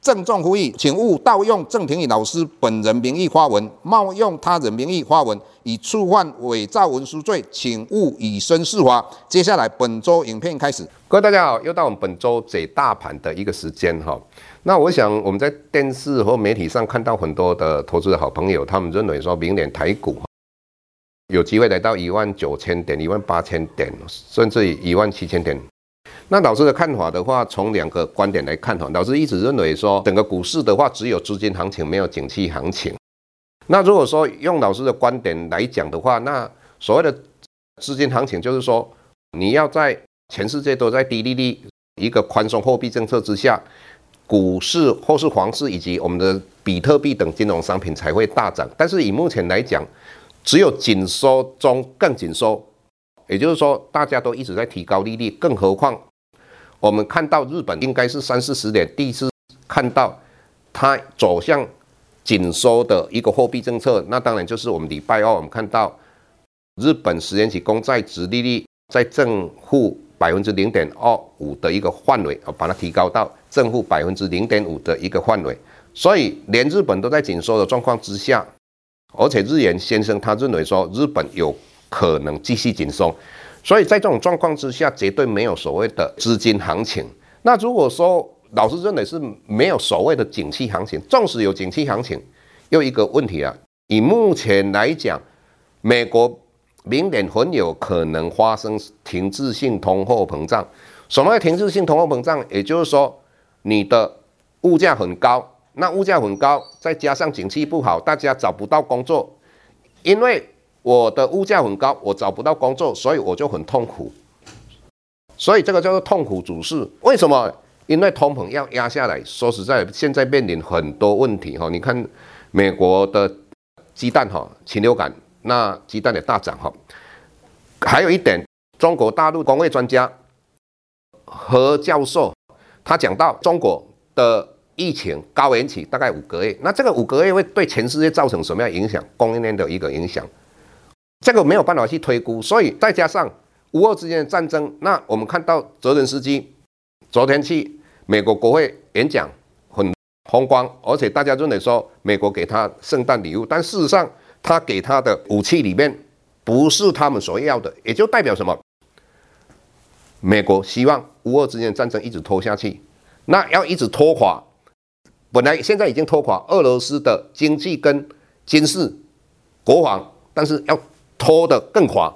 郑重呼吁，请勿盗用郑庭宇老师本人名义发文，冒用他人名义发文，以触犯伪造文书罪，请勿以身试法。接下来本周影片开始，各位大家好，又到我们本周解大盘的一个时间哈。那我想我们在电视或媒体上看到很多的投资的好朋友，他们认为说明年台股有机会来到一万九千点、一万八千点，甚至一万七千点。那老师的看法的话，从两个观点来看哈，老师一直认为说，整个股市的话只有资金行情，没有景气行情。那如果说用老师的观点来讲的话，那所谓的资金行情就是说，你要在全世界都在低利率、一个宽松货币政策之下。股市或是房市以及我们的比特币等金融商品才会大涨，但是以目前来讲，只有紧缩中更紧缩，也就是说大家都一直在提高利率，更何况我们看到日本应该是三四十年第一次看到它走向紧缩的一个货币政策，那当然就是我们礼拜二我们看到日本十年期公债殖利率在正负百分之零点二五的一个范围，把它提高到。正负百分之零点五的一个范围，所以连日本都在紧缩的状况之下，而且日元先生他认为说日本有可能继续紧缩，所以在这种状况之下，绝对没有所谓的资金行情。那如果说老师认为是没有所谓的景气行情，纵使有景气行情，又一个问题啊，以目前来讲，美国明年很有可能发生停滞性通货膨胀。什么叫停滞性通货膨胀？也就是说。你的物价很高，那物价很高，再加上景气不好，大家找不到工作。因为我的物价很高，我找不到工作，所以我就很痛苦。所以这个叫做痛苦主事。为什么？因为通膨要压下来。说实在，现在面临很多问题哈。你看美国的鸡蛋哈，禽流感，那鸡蛋的大涨哈。还有一点，中国大陆工位专家何教授。他讲到中国的疫情高原期大概五个月，那这个五个月会对全世界造成什么样影响？供应链的一个影响，这个没有办法去推估。所以再加上乌俄之间的战争，那我们看到泽连斯基昨天去美国国会演讲很风光，而且大家认为说美国给他圣诞礼物，但事实上他给他的武器里面不是他们所要的，也就代表什么？美国希望乌俄之间的战争一直拖下去，那要一直拖垮，本来现在已经拖垮俄罗斯的经济跟军事国防，但是要拖得更垮，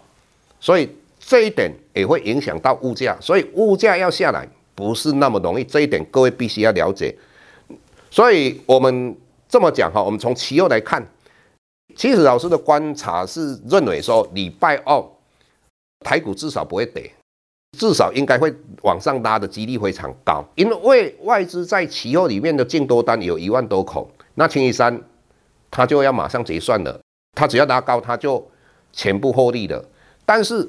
所以这一点也会影响到物价，所以物价要下来不是那么容易，这一点各位必须要了解。所以我们这么讲哈，我们从期货来看，其实老师的观察是认为说礼拜二台股至少不会跌。至少应该会往上拉的几率非常高，因为外资在期货里面的净多单有一万多口，那清一色他就要马上结算了，他只要拉高，他就全部获利了。但是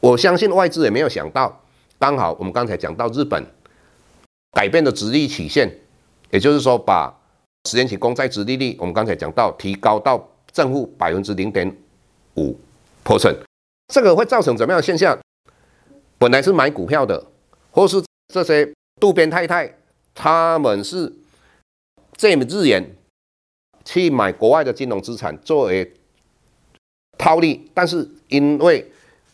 我相信外资也没有想到，刚好我们刚才讲到日本改变了殖利曲线，也就是说把十年期公债殖利率，我们刚才讲到提高到正负百分之零点五 percent，这个会造成怎么样的现象？本来是买股票的，或是这些渡边太太，他们是借日元去买国外的金融资产作为套利，但是因为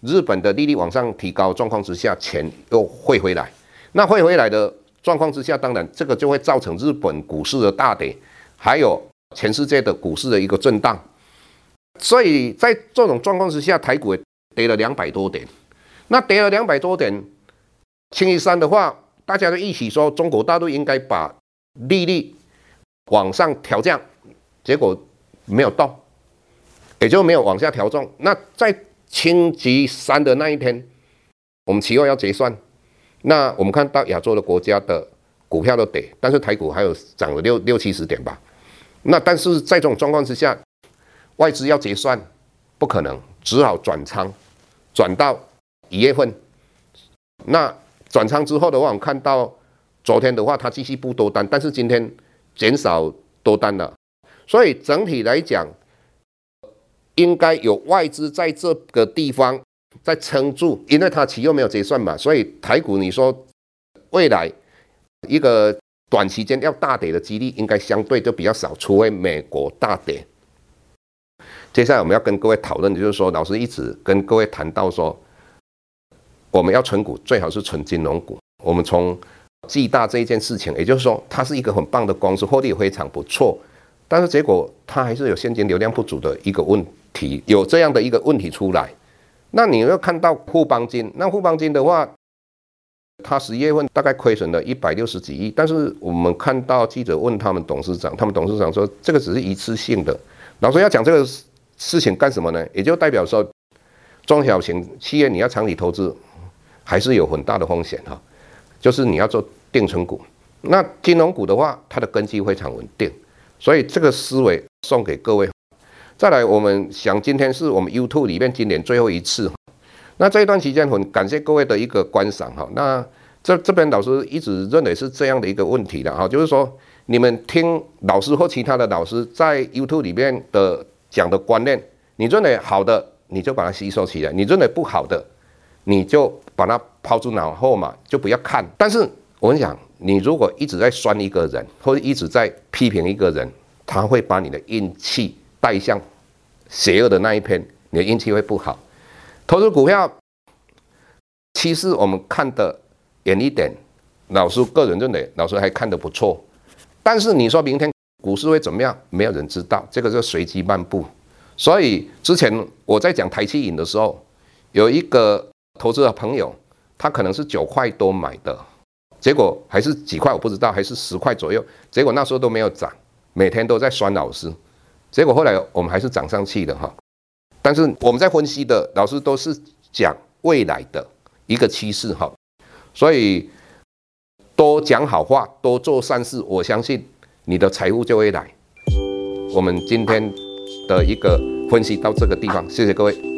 日本的利率往上提高状况之下，钱又汇回来。那汇回来的状况之下，当然这个就会造成日本股市的大跌，还有全世界的股市的一个震荡。所以在这种状况之下，台股跌了两百多点。那跌了两百多点，清一色的话，大家都一起说中国大陆应该把利率往上调降，结果没有动，也就没有往下调重。那在星期三的那一天，我们期货要结算，那我们看到亚洲的国家的股票都跌，但是台股还有涨了六六七十点吧。那但是在这种状况之下，外资要结算不可能，只好转仓，转到一月份。那转仓之后的话，我们看到昨天的话，它继续不多单，但是今天减少多单了。所以整体来讲，应该有外资在这个地方在撑住，因为它期又没有结算嘛，所以台股你说未来一个短期间要大跌的几率应该相对就比较少，除非美国大跌。接下来我们要跟各位讨论的就是说，老师一直跟各位谈到说，我们要存股最好是存金融股。我们从技大这一件事情，也就是说它是一个很棒的公司，获利非常不错。但是结果它还是有现金流量不足的一个问题，有这样的一个问题出来。那你要看到富邦金，那富邦金的话，它十一月份大概亏损了一百六十几亿。但是我们看到记者问他们董事长，他们董事长说这个只是一次性的。老师要讲这个事情干什么呢？也就代表说中小型企业你要长期投资，还是有很大的风险哈。就是你要做定存股，那金融股的话，它的根基非常稳定。所以这个思维送给各位。再来，我们想今天是我们 YouTube 里面今年最后一次。那这一段期间很感谢各位的一个观赏哈。那这这边老师一直认为是这样的一个问题的哈，就是说你们听老师或其他的老师在 YouTube 里面的讲的观念，你认为好的你就把它吸收起来，你认为不好的你就把它抛诸脑后嘛，就不要看。但是我跟你讲。你如果一直在酸一个人，或者一直在批评一个人，他会把你的运气带向邪恶的那一边，你的运气会不好。投资股票，趋势我们看得远一点，老师个人认为，老师还看得不错。但是你说明天股市会怎么样，没有人知道，这个就随机漫步。所以之前我在讲台企银的时候，有一个投资的朋友，他可能是九块多买的。结果还是几块，我不知道，还是十块左右。结果那时候都没有涨，每天都在酸老师。结果后来我们还是涨上去的哈。但是我们在分析的老师都是讲未来的一个趋势哈，所以多讲好话，多做善事，我相信你的财富就会来。我们今天的一个分析到这个地方，谢谢各位。